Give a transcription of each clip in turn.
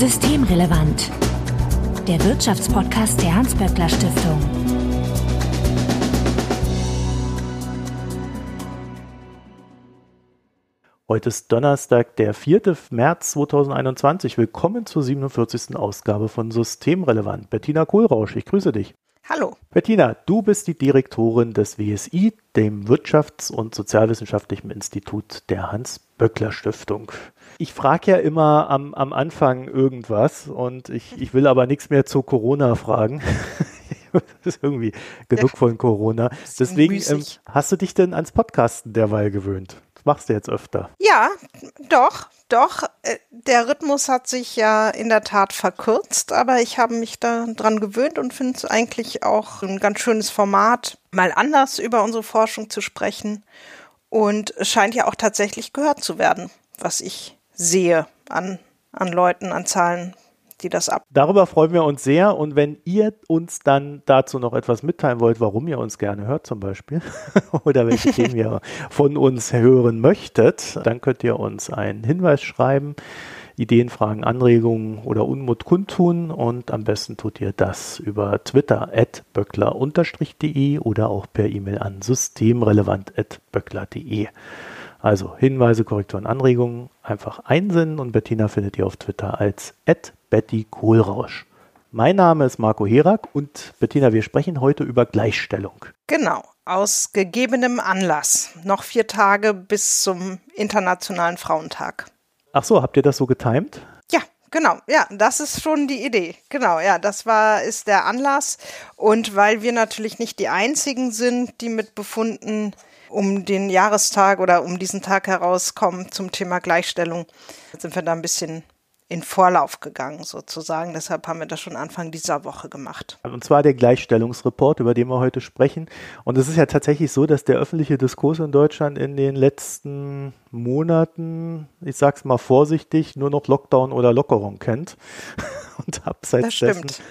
Systemrelevant. Der Wirtschaftspodcast der Hans-Böckler Stiftung. Heute ist Donnerstag, der 4. März 2021. Willkommen zur 47. Ausgabe von Systemrelevant. Bettina Kohlrausch, ich grüße dich. Hallo. Bettina, du bist die Direktorin des WSI, dem Wirtschafts- und Sozialwissenschaftlichen Institut der Hans-Böckler-Stiftung. Ich frage ja immer am, am Anfang irgendwas und ich, ich will aber nichts mehr zu Corona fragen. das ist irgendwie genug von Corona. Deswegen ähm, hast du dich denn ans Podcasten derweil gewöhnt? Das machst du jetzt öfter. Ja, doch, doch. Äh, der Rhythmus hat sich ja in der Tat verkürzt, aber ich habe mich daran gewöhnt und finde es eigentlich auch ein ganz schönes Format, mal anders über unsere Forschung zu sprechen. Und es scheint ja auch tatsächlich gehört zu werden, was ich sehe an, an Leuten, an Zahlen, die das ab. Darüber freuen wir uns sehr. Und wenn ihr uns dann dazu noch etwas mitteilen wollt, warum ihr uns gerne hört zum Beispiel oder welche Themen ihr von uns hören möchtet, dann könnt ihr uns einen Hinweis schreiben. Ideen, Fragen, Anregungen oder Unmut kundtun und am besten tut ihr das über Twitter at böckler-de oder auch per E-Mail an systemrelevant.böckler.de. Also Hinweise, Korrekturen, Anregungen einfach einsenden und Bettina findet ihr auf Twitter als Betty Kohlrausch. Mein Name ist Marco Herak und Bettina, wir sprechen heute über Gleichstellung. Genau, aus gegebenem Anlass. Noch vier Tage bis zum Internationalen Frauentag. Ach so, habt ihr das so getimt? Ja, genau. Ja, das ist schon die Idee. Genau, ja, das war, ist der Anlass. Und weil wir natürlich nicht die einzigen sind, die mit Befunden um den Jahrestag oder um diesen Tag herauskommen zum Thema Gleichstellung, sind wir da ein bisschen in Vorlauf gegangen sozusagen. Deshalb haben wir das schon Anfang dieser Woche gemacht. Und zwar der Gleichstellungsreport, über den wir heute sprechen. Und es ist ja tatsächlich so, dass der öffentliche Diskurs in Deutschland in den letzten Monaten, ich sag's mal vorsichtig, nur noch Lockdown oder Lockerung kennt. Und abseits das stimmt. dessen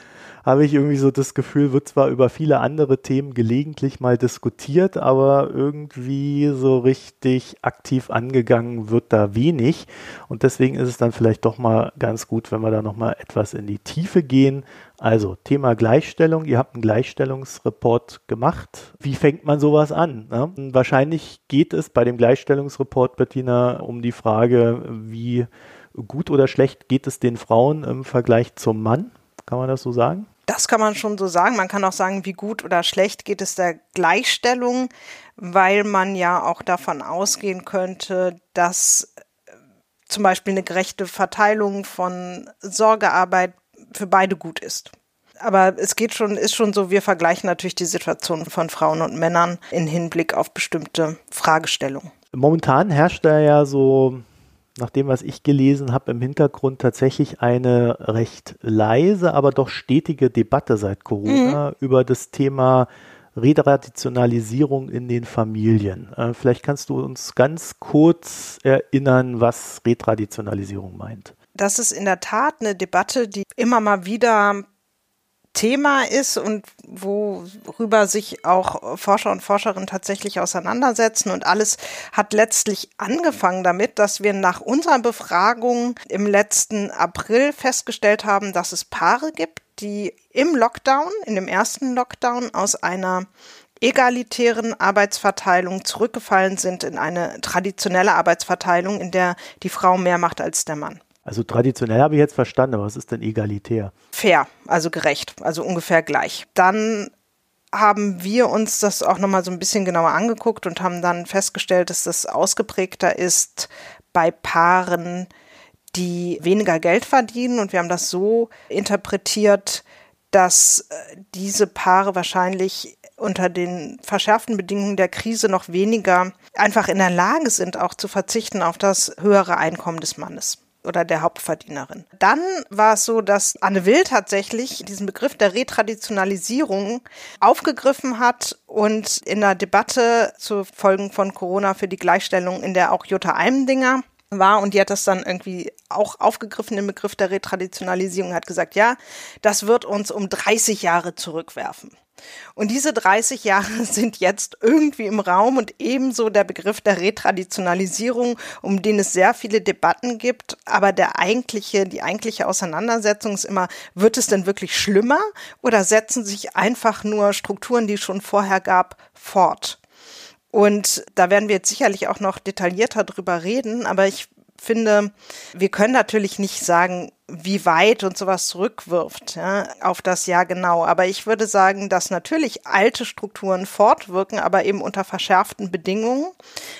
habe ich irgendwie so das Gefühl, wird zwar über viele andere Themen gelegentlich mal diskutiert, aber irgendwie so richtig aktiv angegangen wird da wenig. Und deswegen ist es dann vielleicht doch mal ganz gut, wenn wir da nochmal etwas in die Tiefe gehen. Also Thema Gleichstellung. Ihr habt einen Gleichstellungsreport gemacht. Wie fängt man sowas an? Ne? Wahrscheinlich geht es bei dem Gleichstellungsreport, Bettina, um die Frage, wie gut oder schlecht geht es den Frauen im Vergleich zum Mann? Kann man das so sagen? Das kann man schon so sagen. Man kann auch sagen, wie gut oder schlecht geht es der Gleichstellung, weil man ja auch davon ausgehen könnte, dass äh, zum Beispiel eine gerechte Verteilung von Sorgearbeit für beide gut ist. Aber es geht schon, ist schon so, wir vergleichen natürlich die Situation von Frauen und Männern in Hinblick auf bestimmte Fragestellungen. Momentan herrscht da ja so nach dem, was ich gelesen habe, im Hintergrund tatsächlich eine recht leise, aber doch stetige Debatte seit Corona mhm. über das Thema Retraditionalisierung in den Familien. Äh, vielleicht kannst du uns ganz kurz erinnern, was Retraditionalisierung meint. Das ist in der Tat eine Debatte, die immer mal wieder Thema ist und worüber sich auch Forscher und Forscherinnen tatsächlich auseinandersetzen. Und alles hat letztlich angefangen damit, dass wir nach unserer Befragung im letzten April festgestellt haben, dass es Paare gibt, die im Lockdown, in dem ersten Lockdown aus einer egalitären Arbeitsverteilung zurückgefallen sind in eine traditionelle Arbeitsverteilung, in der die Frau mehr macht als der Mann. Also traditionell habe ich jetzt verstanden, aber was ist denn egalitär? Fair, also gerecht, also ungefähr gleich. Dann haben wir uns das auch nochmal so ein bisschen genauer angeguckt und haben dann festgestellt, dass das ausgeprägter ist bei Paaren, die weniger Geld verdienen. Und wir haben das so interpretiert, dass äh, diese Paare wahrscheinlich unter den verschärften Bedingungen der Krise noch weniger einfach in der Lage sind, auch zu verzichten auf das höhere Einkommen des Mannes oder der Hauptverdienerin. Dann war es so, dass Anne Will tatsächlich diesen Begriff der Retraditionalisierung aufgegriffen hat und in der Debatte zu Folgen von Corona für die Gleichstellung, in der auch Jutta Eimdinger war und die hat das dann irgendwie auch aufgegriffen, den Begriff der Retraditionalisierung, hat gesagt, ja, das wird uns um 30 Jahre zurückwerfen. Und diese 30 Jahre sind jetzt irgendwie im Raum und ebenso der Begriff der Retraditionalisierung, um den es sehr viele Debatten gibt. Aber der eigentliche, die eigentliche Auseinandersetzung ist immer, wird es denn wirklich schlimmer oder setzen sich einfach nur Strukturen, die es schon vorher gab, fort? Und da werden wir jetzt sicherlich auch noch detaillierter drüber reden, aber ich finde, wir können natürlich nicht sagen, wie weit und sowas zurückwirft ja, auf das Jahr genau. Aber ich würde sagen, dass natürlich alte Strukturen fortwirken, aber eben unter verschärften Bedingungen,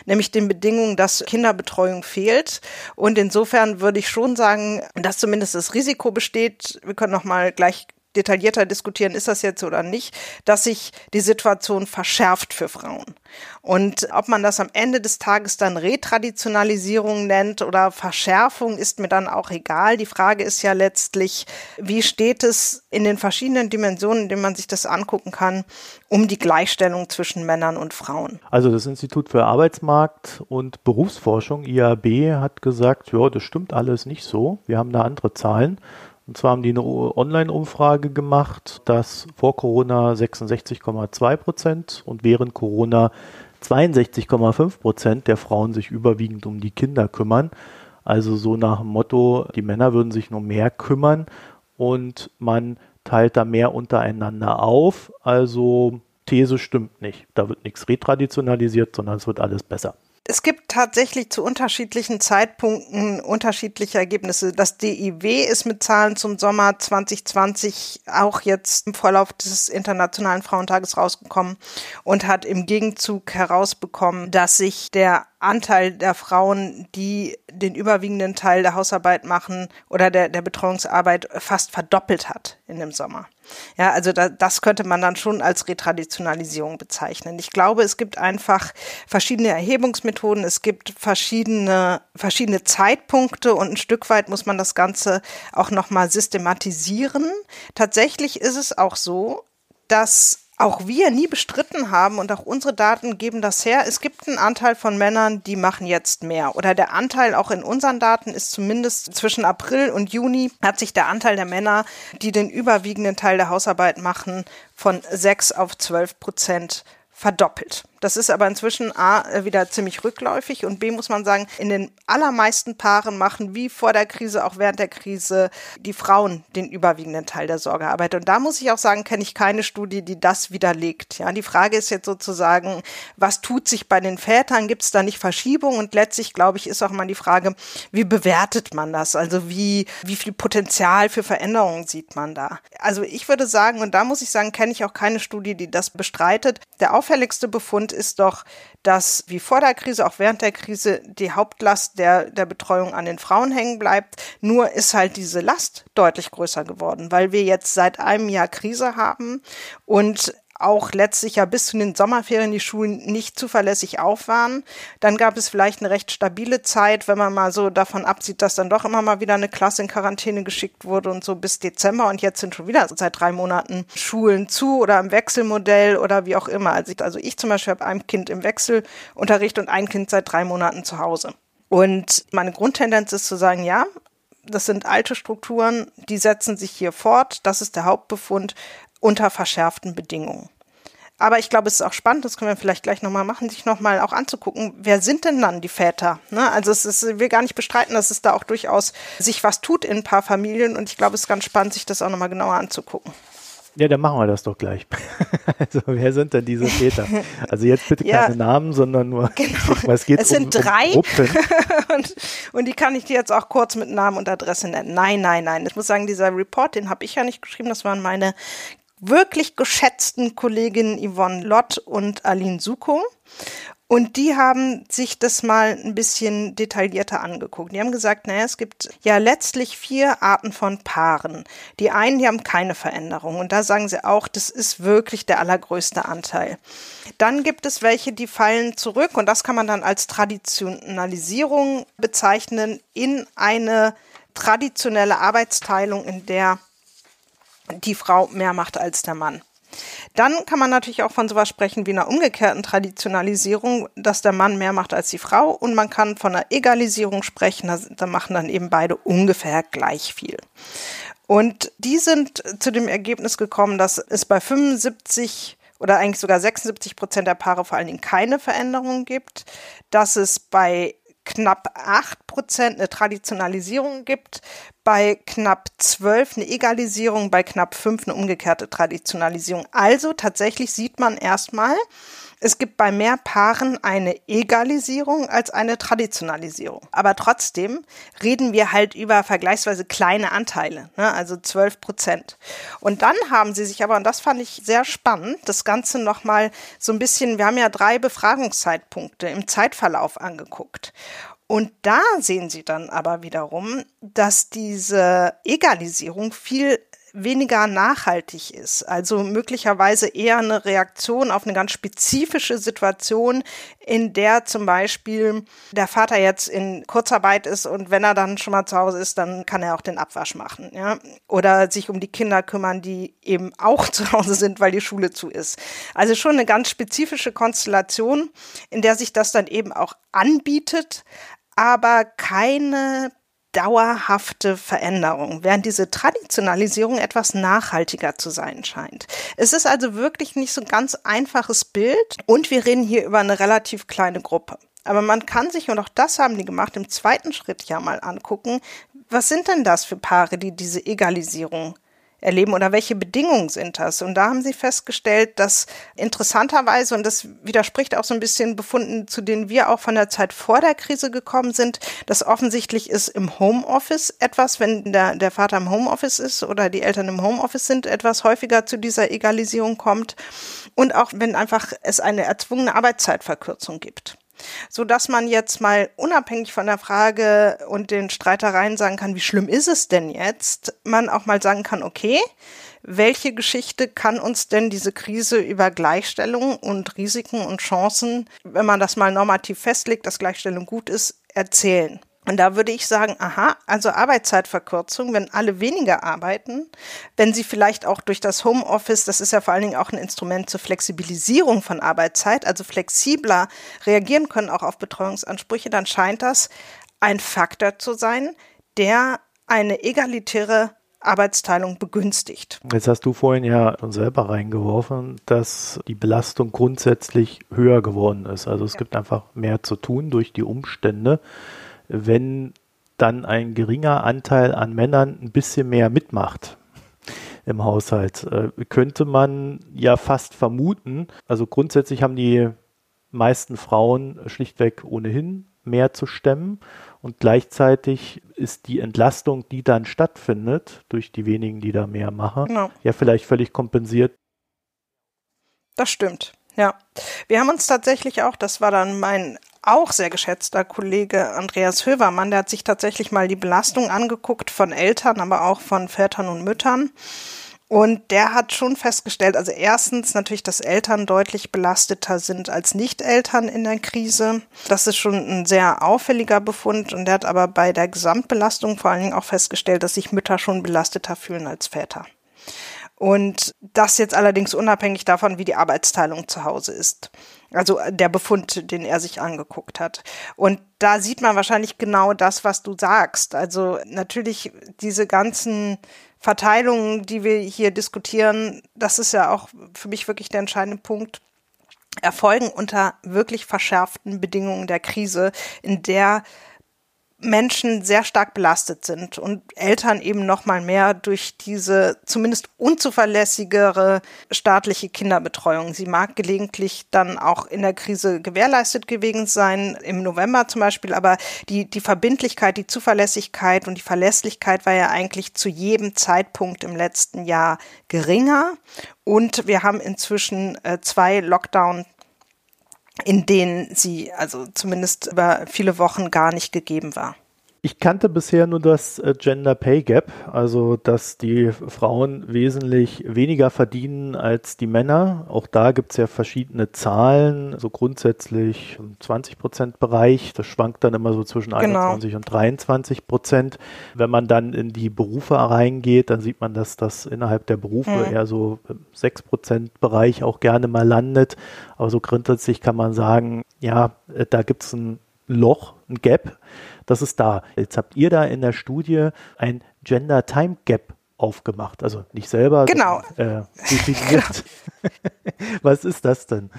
nämlich den Bedingungen, dass Kinderbetreuung fehlt. Und insofern würde ich schon sagen, dass zumindest das Risiko besteht. Wir können noch mal gleich detaillierter diskutieren, ist das jetzt oder nicht, dass sich die Situation verschärft für Frauen. Und ob man das am Ende des Tages dann Retraditionalisierung nennt oder Verschärfung, ist mir dann auch egal. Die Frage ist ja letztlich, wie steht es in den verschiedenen Dimensionen, in denen man sich das angucken kann, um die Gleichstellung zwischen Männern und Frauen? Also das Institut für Arbeitsmarkt und Berufsforschung, IAB, hat gesagt, ja, das stimmt alles nicht so. Wir haben da andere Zahlen. Und zwar haben die eine Online-Umfrage gemacht, dass vor Corona 66,2 Prozent und während Corona 62,5 Prozent der Frauen sich überwiegend um die Kinder kümmern. Also so nach dem Motto, die Männer würden sich nur mehr kümmern und man teilt da mehr untereinander auf. Also These stimmt nicht. Da wird nichts retraditionalisiert, sondern es wird alles besser. Es gibt tatsächlich zu unterschiedlichen Zeitpunkten unterschiedliche Ergebnisse. Das DIW ist mit Zahlen zum Sommer 2020 auch jetzt im Vorlauf des Internationalen Frauentages rausgekommen und hat im Gegenzug herausbekommen, dass sich der Anteil der Frauen, die den überwiegenden Teil der Hausarbeit machen oder der, der Betreuungsarbeit fast verdoppelt hat in dem Sommer. Ja, also da, das könnte man dann schon als Retraditionalisierung bezeichnen. Ich glaube, es gibt einfach verschiedene Erhebungsmethoden, es gibt verschiedene, verschiedene Zeitpunkte und ein Stück weit muss man das Ganze auch nochmal systematisieren. Tatsächlich ist es auch so, dass auch wir nie bestritten haben und auch unsere Daten geben das her. Es gibt einen Anteil von Männern, die machen jetzt mehr. Oder der Anteil auch in unseren Daten ist zumindest zwischen April und Juni hat sich der Anteil der Männer, die den überwiegenden Teil der Hausarbeit machen, von sechs auf zwölf Prozent verdoppelt. Das ist aber inzwischen A äh, wieder ziemlich rückläufig und B muss man sagen, in den allermeisten Paaren machen wie vor der Krise, auch während der Krise, die Frauen den überwiegenden Teil der Sorgearbeit. Und da muss ich auch sagen, kenne ich keine Studie, die das widerlegt. Ja, die Frage ist jetzt sozusagen, was tut sich bei den Vätern? Gibt es da nicht Verschiebung? Und letztlich, glaube ich, ist auch mal die Frage, wie bewertet man das? Also wie, wie viel Potenzial für Veränderungen sieht man da? Also ich würde sagen, und da muss ich sagen, kenne ich auch keine Studie, die das bestreitet. Der auffälligste Befund Grund ist doch, dass wie vor der Krise, auch während der Krise, die Hauptlast der, der Betreuung an den Frauen hängen bleibt. Nur ist halt diese Last deutlich größer geworden, weil wir jetzt seit einem Jahr Krise haben und auch letztlich ja bis zu den Sommerferien die Schulen nicht zuverlässig auf waren. Dann gab es vielleicht eine recht stabile Zeit, wenn man mal so davon absieht, dass dann doch immer mal wieder eine Klasse in Quarantäne geschickt wurde und so bis Dezember und jetzt sind schon wieder seit drei Monaten Schulen zu oder im Wechselmodell oder wie auch immer. Also ich, also ich zum Beispiel habe ein Kind im Wechselunterricht und ein Kind seit drei Monaten zu Hause. Und meine Grundtendenz ist zu sagen, ja, das sind alte Strukturen, die setzen sich hier fort. Das ist der Hauptbefund unter verschärften Bedingungen. Aber ich glaube, es ist auch spannend, das können wir vielleicht gleich nochmal machen, sich nochmal auch anzugucken, wer sind denn dann die Väter? Ne? Also es ist, wir gar nicht bestreiten, dass es da auch durchaus sich was tut in ein paar Familien und ich glaube, es ist ganz spannend, sich das auch nochmal genauer anzugucken. Ja, dann machen wir das doch gleich. also wer sind denn diese Väter? Also jetzt bitte ja, keine Namen, sondern nur, genau. es geht Es sind um, drei um und, und die kann ich dir jetzt auch kurz mit Namen und Adresse nennen. Nein, nein, nein. Ich muss sagen, dieser Report, den habe ich ja nicht geschrieben, das waren meine wirklich geschätzten Kolleginnen Yvonne Lott und Aline Suko. Und die haben sich das mal ein bisschen detaillierter angeguckt. Die haben gesagt, naja, es gibt ja letztlich vier Arten von Paaren. Die einen, die haben keine Veränderung. Und da sagen sie auch, das ist wirklich der allergrößte Anteil. Dann gibt es welche, die fallen zurück. Und das kann man dann als Traditionalisierung bezeichnen in eine traditionelle Arbeitsteilung, in der die Frau mehr macht als der Mann. Dann kann man natürlich auch von sowas sprechen wie einer umgekehrten Traditionalisierung, dass der Mann mehr macht als die Frau und man kann von einer Egalisierung sprechen, da machen dann eben beide ungefähr gleich viel. Und die sind zu dem Ergebnis gekommen, dass es bei 75 oder eigentlich sogar 76 Prozent der Paare vor allen Dingen keine Veränderungen gibt, dass es bei knapp 8 Prozent eine Traditionalisierung gibt, bei knapp 12 eine Egalisierung, bei knapp 5 eine umgekehrte Traditionalisierung. Also tatsächlich sieht man erstmal, es gibt bei mehr Paaren eine Egalisierung als eine Traditionalisierung. Aber trotzdem reden wir halt über vergleichsweise kleine Anteile, ne? also 12 Prozent. Und dann haben sie sich aber, und das fand ich sehr spannend, das Ganze nochmal so ein bisschen, wir haben ja drei Befragungszeitpunkte im Zeitverlauf angeguckt. Und da sehen Sie dann aber wiederum, dass diese Egalisierung viel weniger nachhaltig ist. Also möglicherweise eher eine Reaktion auf eine ganz spezifische Situation, in der zum Beispiel der Vater jetzt in Kurzarbeit ist und wenn er dann schon mal zu Hause ist, dann kann er auch den Abwasch machen, ja. Oder sich um die Kinder kümmern, die eben auch zu Hause sind, weil die Schule zu ist. Also schon eine ganz spezifische Konstellation, in der sich das dann eben auch anbietet, aber keine dauerhafte Veränderung, während diese Traditionalisierung etwas nachhaltiger zu sein scheint. Es ist also wirklich nicht so ein ganz einfaches Bild und wir reden hier über eine relativ kleine Gruppe. Aber man kann sich, und auch das haben die gemacht, im zweiten Schritt ja mal angucken, was sind denn das für Paare, die diese Egalisierung erleben oder welche Bedingungen sind das? Und da haben sie festgestellt, dass interessanterweise, und das widerspricht auch so ein bisschen Befunden, zu denen wir auch von der Zeit vor der Krise gekommen sind, dass offensichtlich ist im Homeoffice etwas, wenn der, der Vater im Homeoffice ist oder die Eltern im Homeoffice sind, etwas häufiger zu dieser Egalisierung kommt. Und auch wenn einfach es eine erzwungene Arbeitszeitverkürzung gibt so dass man jetzt mal unabhängig von der Frage und den Streitereien sagen kann, wie schlimm ist es denn jetzt, man auch mal sagen kann, okay, welche Geschichte kann uns denn diese Krise über Gleichstellung und Risiken und Chancen, wenn man das mal normativ festlegt, dass Gleichstellung gut ist, erzählen? Und da würde ich sagen, aha, also Arbeitszeitverkürzung, wenn alle weniger arbeiten, wenn sie vielleicht auch durch das Homeoffice, das ist ja vor allen Dingen auch ein Instrument zur Flexibilisierung von Arbeitszeit, also flexibler reagieren können auch auf Betreuungsansprüche, dann scheint das ein Faktor zu sein, der eine egalitäre Arbeitsteilung begünstigt. Jetzt hast du vorhin ja schon selber reingeworfen, dass die Belastung grundsätzlich höher geworden ist. Also es ja. gibt einfach mehr zu tun durch die Umstände wenn dann ein geringer Anteil an Männern ein bisschen mehr mitmacht im Haushalt, äh, könnte man ja fast vermuten, also grundsätzlich haben die meisten Frauen schlichtweg ohnehin mehr zu stemmen und gleichzeitig ist die Entlastung, die dann stattfindet, durch die wenigen, die da mehr machen, genau. ja vielleicht völlig kompensiert. Das stimmt. Ja, wir haben uns tatsächlich auch, das war dann mein auch sehr geschätzter Kollege Andreas Hövermann, der hat sich tatsächlich mal die Belastung angeguckt von Eltern, aber auch von Vätern und Müttern. Und der hat schon festgestellt, also erstens natürlich, dass Eltern deutlich belasteter sind als Nicht-Eltern in der Krise. Das ist schon ein sehr auffälliger Befund. Und der hat aber bei der Gesamtbelastung vor allen Dingen auch festgestellt, dass sich Mütter schon belasteter fühlen als Väter. Und das jetzt allerdings unabhängig davon, wie die Arbeitsteilung zu Hause ist. Also äh, der Befund, den er sich angeguckt hat. Und da sieht man wahrscheinlich genau das, was du sagst. Also natürlich diese ganzen Verteilungen, die wir hier diskutieren, das ist ja auch für mich wirklich der entscheidende Punkt erfolgen unter wirklich verschärften Bedingungen der Krise, in der Menschen sehr stark belastet sind und Eltern eben noch mal mehr durch diese zumindest unzuverlässigere staatliche Kinderbetreuung. Sie mag gelegentlich dann auch in der Krise gewährleistet gewesen sein, im November zum Beispiel, aber die, die Verbindlichkeit, die Zuverlässigkeit und die Verlässlichkeit war ja eigentlich zu jedem Zeitpunkt im letzten Jahr geringer. Und wir haben inzwischen äh, zwei Lockdown in denen sie also zumindest über viele Wochen gar nicht gegeben war. Ich kannte bisher nur das äh, Gender Pay Gap, also dass die Frauen wesentlich weniger verdienen als die Männer. Auch da gibt es ja verschiedene Zahlen, so grundsätzlich im 20 Prozent Bereich. Das schwankt dann immer so zwischen genau. 21 und 23 Prozent. Wenn man dann in die Berufe reingeht, dann sieht man, dass das innerhalb der Berufe hm. eher so im 6 Prozent Bereich auch gerne mal landet. Aber so grundsätzlich kann man sagen, ja, äh, da gibt es ein Loch, ein Gap das ist da. Jetzt habt ihr da in der Studie ein Gender Time Gap aufgemacht. Also nicht selber, genau. Sondern, äh, definiert. Was ist das denn?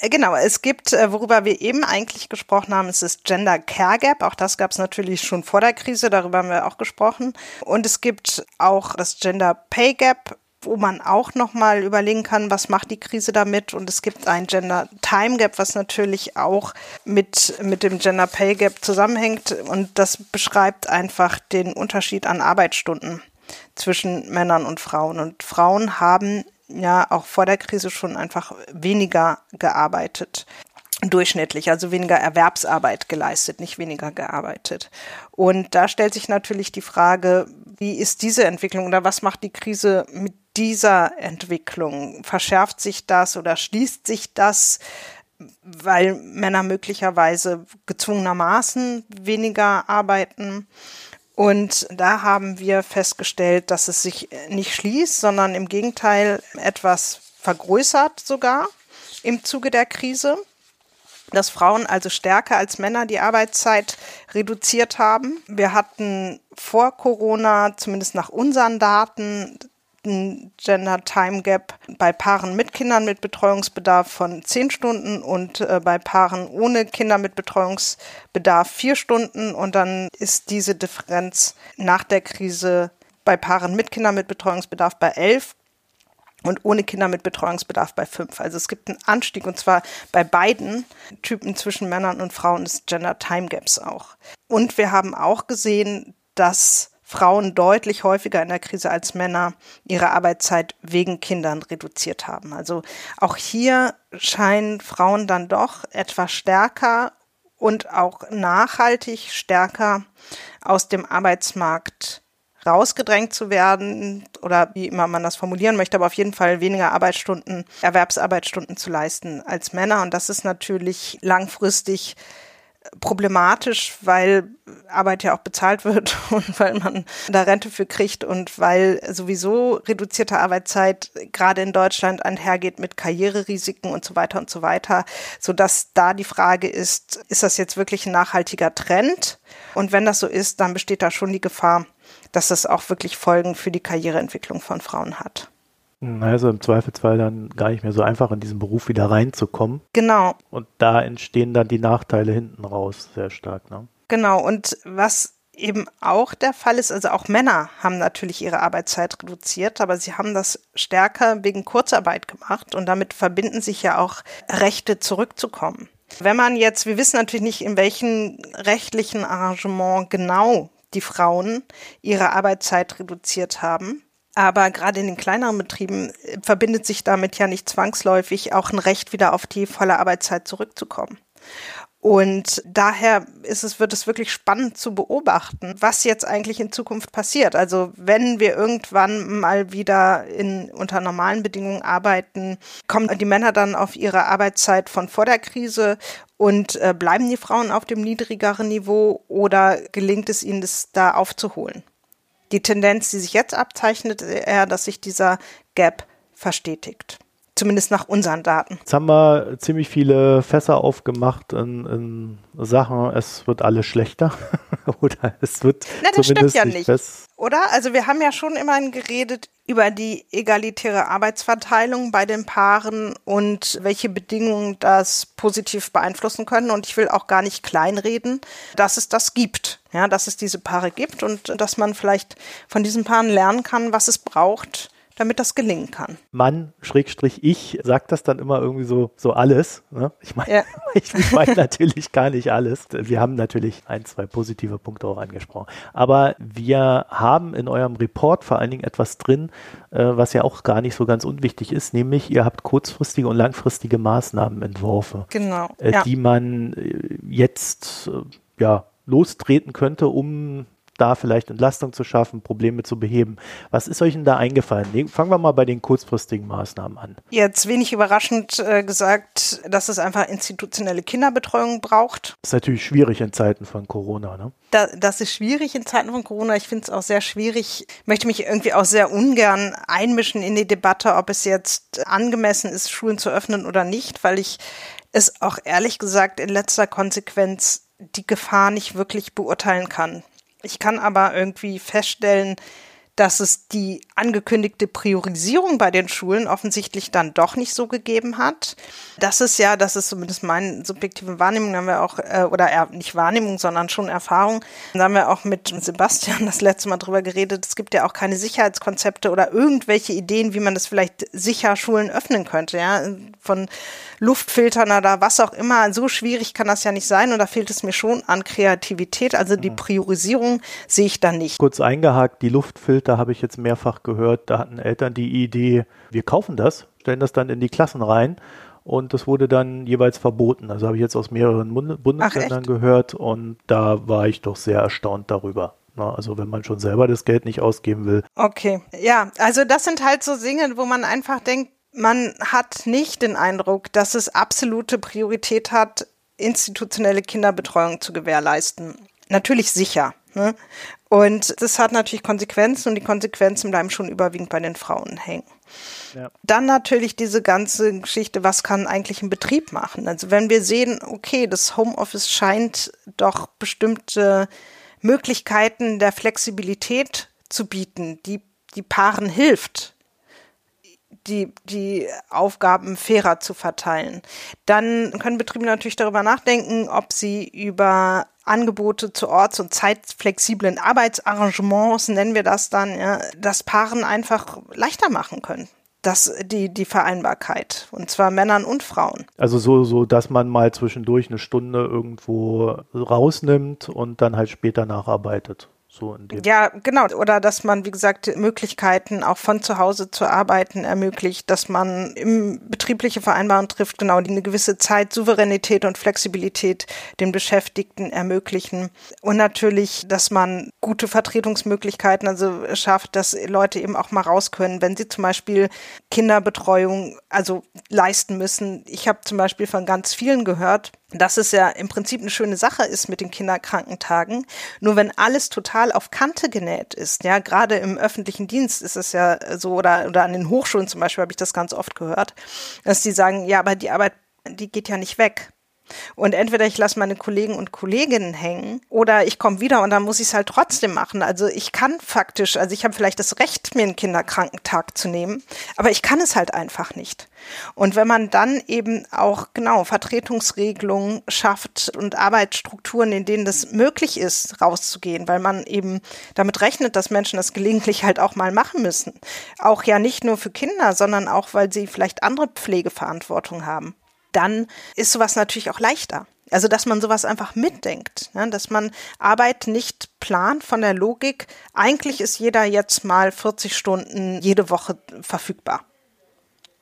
Äh, genau, es gibt, äh, worüber wir eben eigentlich gesprochen haben, es ist Gender Care Gap. Auch das gab es natürlich schon vor der Krise, darüber haben wir auch gesprochen. Und es gibt auch das Gender Pay Gap wo man auch nochmal überlegen kann, was macht die Krise damit. Und es gibt ein Gender Time Gap, was natürlich auch mit, mit dem Gender Pay Gap zusammenhängt. Und das beschreibt einfach den Unterschied an Arbeitsstunden zwischen Männern und Frauen. Und Frauen haben ja auch vor der Krise schon einfach weniger gearbeitet durchschnittlich, also weniger Erwerbsarbeit geleistet, nicht weniger gearbeitet. Und da stellt sich natürlich die Frage, wie ist diese Entwicklung oder was macht die Krise mit dieser Entwicklung? Verschärft sich das oder schließt sich das, weil Männer möglicherweise gezwungenermaßen weniger arbeiten? Und da haben wir festgestellt, dass es sich nicht schließt, sondern im Gegenteil etwas vergrößert sogar im Zuge der Krise dass Frauen also stärker als Männer die Arbeitszeit reduziert haben. Wir hatten vor Corona, zumindest nach unseren Daten, ein Gender Time Gap bei Paaren mit Kindern mit Betreuungsbedarf von zehn Stunden und äh, bei Paaren ohne Kinder mit Betreuungsbedarf vier Stunden. Und dann ist diese Differenz nach der Krise bei Paaren mit Kindern mit Betreuungsbedarf bei elf und ohne Kinder mit Betreuungsbedarf bei fünf. Also es gibt einen Anstieg und zwar bei beiden Typen zwischen Männern und Frauen des Gender Time Gaps auch. Und wir haben auch gesehen, dass Frauen deutlich häufiger in der Krise als Männer ihre Arbeitszeit wegen Kindern reduziert haben. Also auch hier scheinen Frauen dann doch etwas stärker und auch nachhaltig stärker aus dem Arbeitsmarkt rausgedrängt zu werden oder wie immer man das formulieren möchte, aber auf jeden Fall weniger Arbeitsstunden, Erwerbsarbeitsstunden zu leisten als Männer. Und das ist natürlich langfristig problematisch, weil Arbeit ja auch bezahlt wird und weil man da Rente für kriegt und weil sowieso reduzierte Arbeitszeit gerade in Deutschland einhergeht mit Karriererisiken und so weiter und so weiter, so dass da die Frage ist, ist das jetzt wirklich ein nachhaltiger Trend? Und wenn das so ist, dann besteht da schon die Gefahr, dass das auch wirklich Folgen für die Karriereentwicklung von Frauen hat. Also im Zweifelsfall dann gar nicht mehr so einfach in diesen Beruf wieder reinzukommen. Genau. Und da entstehen dann die Nachteile hinten raus sehr stark. Ne? Genau. Und was eben auch der Fall ist, also auch Männer haben natürlich ihre Arbeitszeit reduziert, aber sie haben das stärker wegen Kurzarbeit gemacht und damit verbinden sich ja auch Rechte zurückzukommen. Wenn man jetzt, wir wissen natürlich nicht, in welchem rechtlichen Arrangement genau die Frauen ihre Arbeitszeit reduziert haben. Aber gerade in den kleineren Betrieben äh, verbindet sich damit ja nicht zwangsläufig auch ein Recht, wieder auf die volle Arbeitszeit zurückzukommen. Und daher ist es, wird es wirklich spannend zu beobachten, was jetzt eigentlich in Zukunft passiert. Also wenn wir irgendwann mal wieder in, unter normalen Bedingungen arbeiten, kommen die Männer dann auf ihre Arbeitszeit von vor der Krise und äh, bleiben die Frauen auf dem niedrigeren Niveau oder gelingt es ihnen, das da aufzuholen? Die Tendenz, die sich jetzt abzeichnet, eher, dass sich dieser Gap verstetigt. Zumindest nach unseren Daten. Jetzt haben wir ziemlich viele Fässer aufgemacht in, in Sachen, es wird alles schlechter. Oder es wird Na, das zumindest stimmt ja nicht. nicht. Oder? Also wir haben ja schon immerhin geredet über die egalitäre Arbeitsverteilung bei den Paaren und welche Bedingungen das positiv beeinflussen können. Und ich will auch gar nicht kleinreden, dass es das gibt. Ja, dass es diese Paare gibt und dass man vielleicht von diesen Paaren lernen kann, was es braucht, damit das gelingen kann. Mann, Schrägstrich ich, sagt das dann immer irgendwie so, so alles. Ne? Ich meine Ja. ich, ich meine natürlich gar nicht alles. Wir haben natürlich ein, zwei positive Punkte auch angesprochen. Aber wir haben in eurem Report vor allen Dingen etwas drin, äh, was ja auch gar nicht so ganz unwichtig ist, nämlich ihr habt kurzfristige und langfristige Maßnahmen entworfen, Genau. äh, ja. die man äh, jetzt äh, ja lostreten könnte, um da vielleicht Entlastung zu schaffen, Probleme zu beheben. Was ist euch denn da eingefallen? Fangen wir mal bei den kurzfristigen Maßnahmen an. Jetzt wenig überraschend äh, gesagt, dass es einfach institutionelle Kinderbetreuung braucht. ist natürlich schwierig in Zeiten von Corona, ne? Da, das ist schwierig in Zeiten von Corona. Ich finde es auch sehr schwierig. Ich möchte mich irgendwie auch sehr ungern einmischen in die Debatte, ob es jetzt angemessen ist, Schulen zu öffnen oder nicht, weil ich es auch ehrlich gesagt in letzter Konsequenz die Gefahr nicht wirklich beurteilen kann. Ich kann aber irgendwie feststellen, dass es die angekündigte Priorisierung bei den Schulen offensichtlich dann doch nicht so gegeben hat. Das ist ja, das ist zumindest meine subjektive Wahrnehmung, haben wir auch, äh, oder nicht Wahrnehmung, sondern schon Erfahrung. Da haben wir auch mit Sebastian das letzte Mal drüber geredet. Es gibt ja auch keine Sicherheitskonzepte oder irgendwelche Ideen, wie man das vielleicht sicher Schulen öffnen könnte, ja. Von Luftfiltern oder was auch immer. So schwierig kann das ja nicht sein und da fehlt es mir schon an Kreativität. Also die mhm. Priorisierung sehe ich da nicht. Kurz eingehakt, die Luftfilter habe ich jetzt mehrfach gehört. Da hatten Eltern die Idee, wir kaufen das, stellen das dann in die Klassen rein und das wurde dann jeweils verboten. Also habe ich jetzt aus mehreren Bundesländern Ach, gehört und da war ich doch sehr erstaunt darüber. Also wenn man schon selber das Geld nicht ausgeben will. Okay, ja, also das sind halt so Dinge, wo man einfach denkt, man hat nicht den Eindruck, dass es absolute Priorität hat, institutionelle Kinderbetreuung zu gewährleisten. Natürlich sicher. Ne? Und das hat natürlich Konsequenzen und die Konsequenzen bleiben schon überwiegend bei den Frauen hängen. Ja. Dann natürlich diese ganze Geschichte, was kann eigentlich ein Betrieb machen? Also wenn wir sehen, okay, das Homeoffice scheint doch bestimmte Möglichkeiten der Flexibilität zu bieten, die die Paaren hilft, die, die Aufgaben fairer zu verteilen. Dann können Betriebe natürlich darüber nachdenken, ob sie über Angebote zu orts- und zeitflexiblen Arbeitsarrangements, nennen wir das dann, ja, das Paaren einfach leichter machen können. Das, die, die Vereinbarkeit. Und zwar Männern und Frauen. Also so, so, dass man mal zwischendurch eine Stunde irgendwo rausnimmt und dann halt später nacharbeitet. So in dem ja, genau. Oder dass man, wie gesagt, Möglichkeiten auch von zu Hause zu arbeiten ermöglicht, dass man im betriebliche Vereinbarungen trifft, genau, die eine gewisse Zeit, Souveränität und Flexibilität den Beschäftigten ermöglichen. Und natürlich, dass man gute Vertretungsmöglichkeiten also schafft, dass Leute eben auch mal raus können, wenn sie zum Beispiel Kinderbetreuung also leisten müssen. Ich habe zum Beispiel von ganz vielen gehört, dass es ja im Prinzip eine schöne Sache ist mit den Kinderkrankentagen. Nur wenn alles total auf Kante genäht ist, ja, gerade im öffentlichen Dienst ist es ja so, oder, oder an den Hochschulen zum Beispiel habe ich das ganz oft gehört, dass die sagen, ja, aber die Arbeit, die geht ja nicht weg. Und entweder ich lasse meine Kollegen und Kolleginnen hängen oder ich komme wieder und dann muss ich es halt trotzdem machen. Also ich kann faktisch, also ich habe vielleicht das Recht, mir einen Kinderkrankentag zu nehmen, aber ich kann es halt einfach nicht. Und wenn man dann eben auch genau Vertretungsregelungen schafft und Arbeitsstrukturen, in denen das möglich ist, rauszugehen, weil man eben damit rechnet, dass Menschen das gelegentlich halt auch mal machen müssen. Auch ja nicht nur für Kinder, sondern auch, weil sie vielleicht andere Pflegeverantwortung haben dann ist sowas natürlich auch leichter. Also, dass man sowas einfach mitdenkt, ja, dass man Arbeit nicht plant von der Logik. Eigentlich ist jeder jetzt mal 40 Stunden jede Woche verfügbar.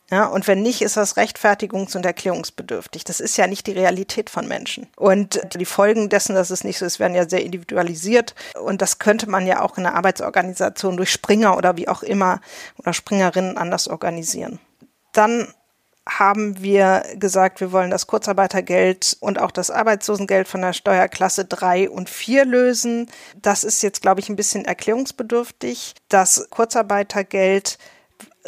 Ja, und wenn nicht, ist das rechtfertigungs- und erklärungsbedürftig. Das ist ja nicht die Realität von Menschen. Und die Folgen dessen, dass es nicht so ist, werden ja sehr individualisiert. Und das könnte man ja auch in der Arbeitsorganisation durch Springer oder wie auch immer oder Springerinnen anders organisieren. Dann haben wir gesagt, wir wollen das Kurzarbeitergeld und auch das Arbeitslosengeld von der Steuerklasse 3 und 4 lösen. Das ist jetzt, glaube ich, ein bisschen erklärungsbedürftig. Das Kurzarbeitergeld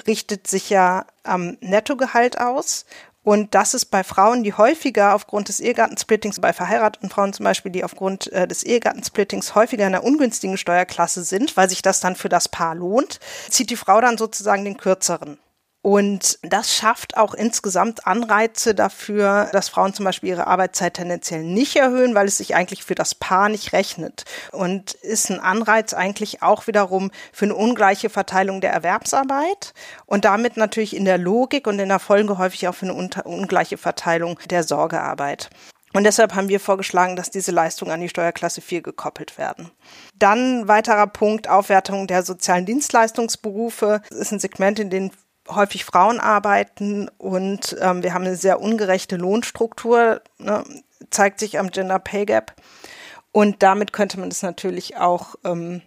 richtet sich ja am Nettogehalt aus. Und das ist bei Frauen, die häufiger aufgrund des Ehegattensplittings, bei verheirateten Frauen zum Beispiel, die aufgrund äh, des Ehegattensplittings häufiger in einer ungünstigen Steuerklasse sind, weil sich das dann für das Paar lohnt, zieht die Frau dann sozusagen den kürzeren. Und das schafft auch insgesamt Anreize dafür, dass Frauen zum Beispiel ihre Arbeitszeit tendenziell nicht erhöhen, weil es sich eigentlich für das Paar nicht rechnet. Und ist ein Anreiz eigentlich auch wiederum für eine ungleiche Verteilung der Erwerbsarbeit und damit natürlich in der Logik und in der Folge häufig auch für eine ungleiche Verteilung der Sorgearbeit. Und deshalb haben wir vorgeschlagen, dass diese Leistungen an die Steuerklasse 4 gekoppelt werden. Dann weiterer Punkt, Aufwertung der sozialen Dienstleistungsberufe. Das ist ein Segment, in dem häufig Frauen arbeiten und ähm, wir haben eine sehr ungerechte Lohnstruktur, ne, zeigt sich am Gender Pay Gap. Und damit könnte man es natürlich auch ähm,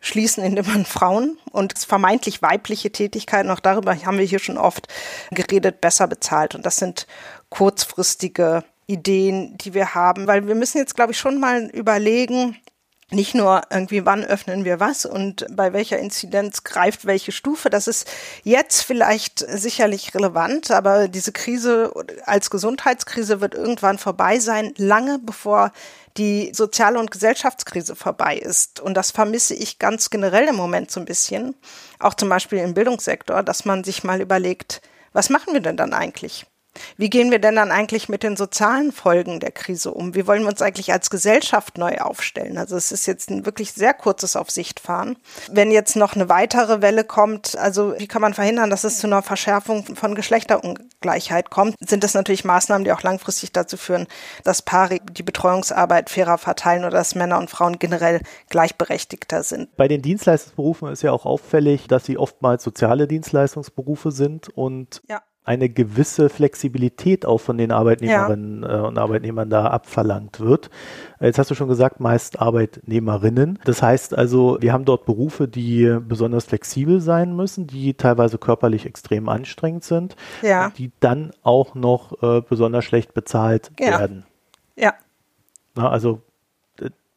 schließen, indem man Frauen und vermeintlich weibliche Tätigkeiten, auch darüber haben wir hier schon oft geredet, besser bezahlt. Und das sind kurzfristige Ideen, die wir haben, weil wir müssen jetzt, glaube ich, schon mal überlegen, nicht nur irgendwie, wann öffnen wir was und bei welcher Inzidenz greift welche Stufe. Das ist jetzt vielleicht sicherlich relevant, aber diese Krise als Gesundheitskrise wird irgendwann vorbei sein, lange bevor die soziale und Gesellschaftskrise vorbei ist. Und das vermisse ich ganz generell im Moment so ein bisschen, auch zum Beispiel im Bildungssektor, dass man sich mal überlegt, was machen wir denn dann eigentlich? Wie gehen wir denn dann eigentlich mit den sozialen Folgen der Krise um? Wie wollen wir uns eigentlich als Gesellschaft neu aufstellen? Also es ist jetzt ein wirklich sehr kurzes auf Sicht fahren. Wenn jetzt noch eine weitere Welle kommt, also wie kann man verhindern, dass es zu einer Verschärfung von Geschlechterungleichheit kommt, sind das natürlich Maßnahmen, die auch langfristig dazu führen, dass Paare die Betreuungsarbeit fairer verteilen oder dass Männer und Frauen generell gleichberechtigter sind. Bei den Dienstleistungsberufen ist ja auch auffällig, dass sie oftmals soziale Dienstleistungsberufe sind und ja eine gewisse Flexibilität auch von den Arbeitnehmerinnen ja. Äh, und Arbeitnehmern da abverlangt wird. Jetzt hast du schon gesagt, meist Arbeitnehmerinnen. Das heißt also, wir haben dort Berufe, die besonders flexibel sein müssen, die teilweise körperlich extrem anstrengend sind, ja. die dann auch noch äh, besonders schlecht bezahlt ja. werden. Ja. Na, also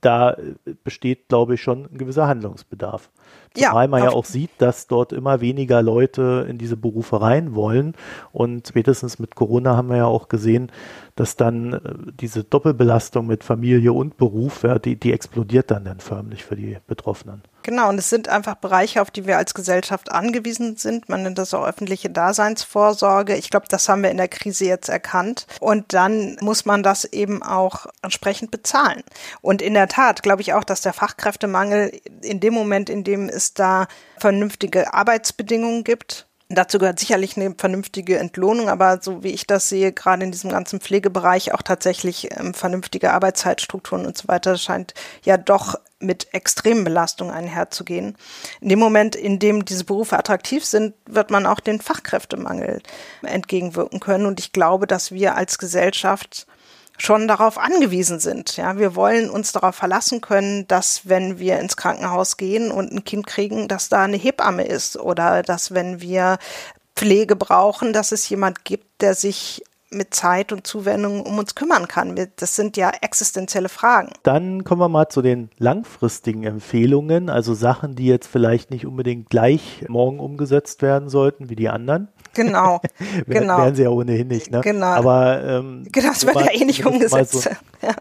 da besteht, glaube ich, schon ein gewisser Handlungsbedarf. Zumal ja, man ja auch sieht, dass dort immer weniger Leute in diese Berufe rein wollen. Und spätestens mit Corona haben wir ja auch gesehen, dass dann äh, diese Doppelbelastung mit Familie und Beruf, ja, die, die explodiert dann dann förmlich für die Betroffenen. Genau, und es sind einfach Bereiche, auf die wir als Gesellschaft angewiesen sind. Man nennt das auch öffentliche Daseinsvorsorge. Ich glaube, das haben wir in der Krise jetzt erkannt. Und dann muss man das eben auch entsprechend bezahlen. Und in der Tat glaube ich auch, dass der Fachkräftemangel in dem Moment, in dem es da vernünftige Arbeitsbedingungen gibt, Dazu gehört sicherlich eine vernünftige Entlohnung, aber so wie ich das sehe, gerade in diesem ganzen Pflegebereich auch tatsächlich ähm, vernünftige Arbeitszeitstrukturen und so weiter scheint ja doch mit extremen Belastungen einherzugehen. In dem Moment, in dem diese Berufe attraktiv sind, wird man auch den Fachkräftemangel entgegenwirken können. Und ich glaube, dass wir als Gesellschaft schon darauf angewiesen sind. Ja, wir wollen uns darauf verlassen können, dass wenn wir ins Krankenhaus gehen und ein Kind kriegen, dass da eine Hebamme ist oder dass wenn wir Pflege brauchen, dass es jemand gibt, der sich mit Zeit und Zuwendung um uns kümmern kann. Das sind ja existenzielle Fragen. Dann kommen wir mal zu den langfristigen Empfehlungen, also Sachen, die jetzt vielleicht nicht unbedingt gleich morgen umgesetzt werden sollten wie die anderen. Genau, genau. Wären sie ja ohnehin nicht, ne? Genau. Aber ähm, genau, das wird ja eh nicht umgesetzt. So, ja.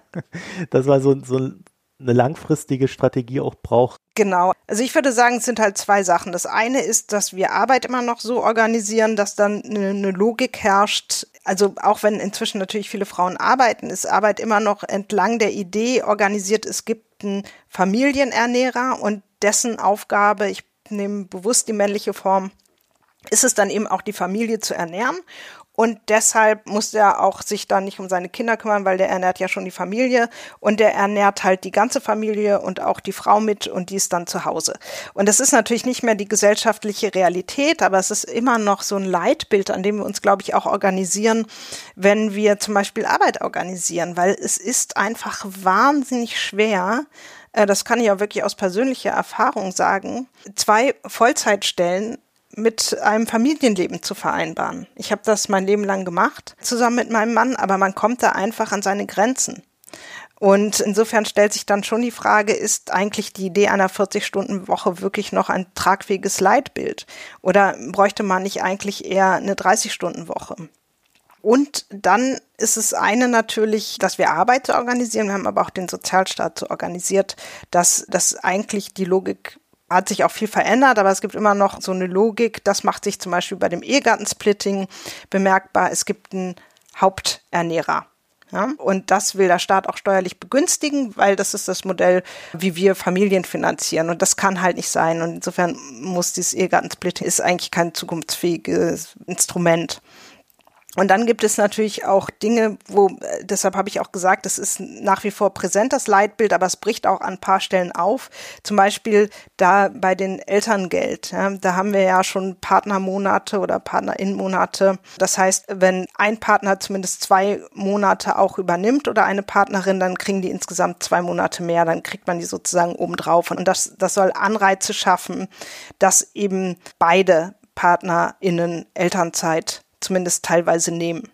Das war so, so eine langfristige Strategie auch braucht. Genau. Also ich würde sagen, es sind halt zwei Sachen. Das eine ist, dass wir Arbeit immer noch so organisieren, dass dann eine, eine Logik herrscht. Also auch wenn inzwischen natürlich viele Frauen arbeiten, ist Arbeit immer noch entlang der Idee organisiert, es gibt einen Familienernährer und dessen Aufgabe, ich nehme bewusst die männliche Form, ist es dann eben auch die Familie zu ernähren. Und deshalb muss er auch sich dann nicht um seine Kinder kümmern, weil der ernährt ja schon die Familie und der ernährt halt die ganze Familie und auch die Frau mit und die ist dann zu Hause. Und das ist natürlich nicht mehr die gesellschaftliche Realität, aber es ist immer noch so ein Leitbild, an dem wir uns, glaube ich, auch organisieren, wenn wir zum Beispiel Arbeit organisieren, weil es ist einfach wahnsinnig schwer, äh, das kann ich auch wirklich aus persönlicher Erfahrung sagen, zwei Vollzeitstellen mit einem Familienleben zu vereinbaren. Ich habe das mein Leben lang gemacht, zusammen mit meinem Mann, aber man kommt da einfach an seine Grenzen. Und insofern stellt sich dann schon die Frage, ist eigentlich die Idee einer 40-Stunden-Woche wirklich noch ein tragfähiges Leitbild? Oder bräuchte man nicht eigentlich eher eine 30-Stunden-Woche? Und dann ist es eine natürlich, dass wir Arbeit zu organisieren. Wir haben aber auch den Sozialstaat so organisiert, dass das eigentlich die Logik hat sich auch viel verändert, aber es gibt immer noch so eine Logik. Das macht sich zum Beispiel bei dem Ehegattensplitting bemerkbar. Es gibt einen Haupternährer. Ja, und das will der Staat auch steuerlich begünstigen, weil das ist das Modell, wie wir Familien finanzieren. Und das kann halt nicht sein. Und insofern muss dieses Ehegattensplitting ist eigentlich kein zukunftsfähiges Instrument. Und dann gibt es natürlich auch Dinge, wo, äh, deshalb habe ich auch gesagt, es ist nach wie vor präsent, das Leitbild, aber es bricht auch an ein paar Stellen auf. Zum Beispiel da bei den Elterngeld. Ja, da haben wir ja schon Partnermonate oder Partnerinnenmonate. Das heißt, wenn ein Partner zumindest zwei Monate auch übernimmt oder eine Partnerin, dann kriegen die insgesamt zwei Monate mehr, dann kriegt man die sozusagen obendrauf. Und das, das soll Anreize schaffen, dass eben beide PartnerInnen Elternzeit zumindest teilweise nehmen.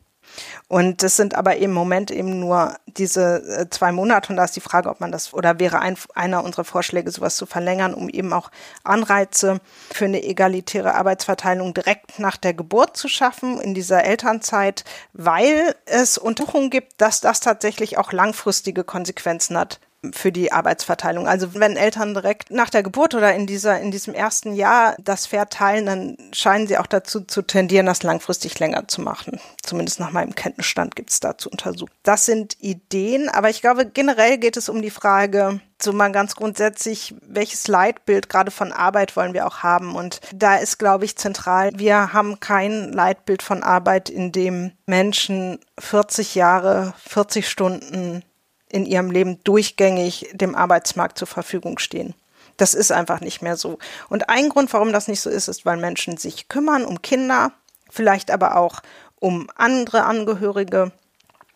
Und das sind aber im Moment eben nur diese äh, zwei Monate und da ist die Frage, ob man das oder wäre ein, einer unserer Vorschläge, sowas zu verlängern, um eben auch Anreize für eine egalitäre Arbeitsverteilung direkt nach der Geburt zu schaffen in dieser Elternzeit, weil es Untersuchungen gibt, dass das tatsächlich auch langfristige Konsequenzen hat für die Arbeitsverteilung. Also wenn Eltern direkt nach der Geburt oder in dieser in diesem ersten Jahr das Pferd teilen, dann scheinen sie auch dazu zu tendieren, das langfristig länger zu machen. Zumindest nach meinem Kenntnisstand gibt es dazu Untersuchungen. Das sind Ideen, aber ich glaube generell geht es um die Frage, so mal ganz grundsätzlich, welches Leitbild gerade von Arbeit wollen wir auch haben? Und da ist, glaube ich, zentral, wir haben kein Leitbild von Arbeit, in dem Menschen 40 Jahre, 40 Stunden in ihrem Leben durchgängig dem Arbeitsmarkt zur Verfügung stehen. Das ist einfach nicht mehr so. Und ein Grund, warum das nicht so ist, ist, weil Menschen sich kümmern um Kinder, vielleicht aber auch um andere Angehörige,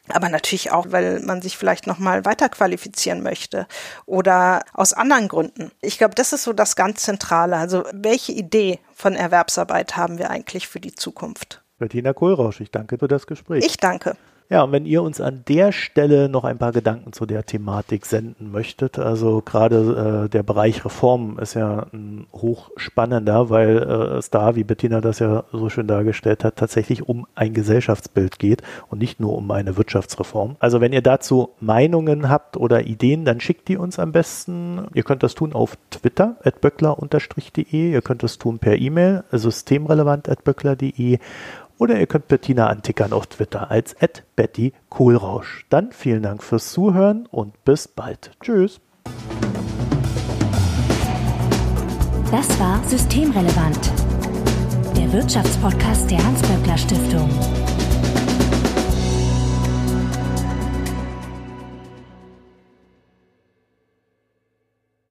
aber natürlich auch, weil man sich vielleicht noch mal weiter qualifizieren möchte oder aus anderen Gründen. Ich glaube, das ist so das ganz Zentrale. Also welche Idee von Erwerbsarbeit haben wir eigentlich für die Zukunft? Bettina Kohlrausch, ich danke für das Gespräch. Ich danke. Ja, und wenn ihr uns an der Stelle noch ein paar Gedanken zu der Thematik senden möchtet, also gerade äh, der Bereich Reform ist ja ein hochspannender, weil äh, es da, wie Bettina das ja so schön dargestellt hat, tatsächlich um ein Gesellschaftsbild geht und nicht nur um eine Wirtschaftsreform. Also wenn ihr dazu Meinungen habt oder Ideen, dann schickt die uns am besten. Ihr könnt das tun auf Twitter, at böckler-de. Ihr könnt das tun per E-Mail, systemrelevant at böckler.de oder ihr könnt Bettina antickern auf Twitter als Betty Kohlrausch. Dann vielen Dank fürs Zuhören und bis bald. Tschüss. Das war Systemrelevant, der Wirtschaftspodcast der Hans-Böckler Stiftung.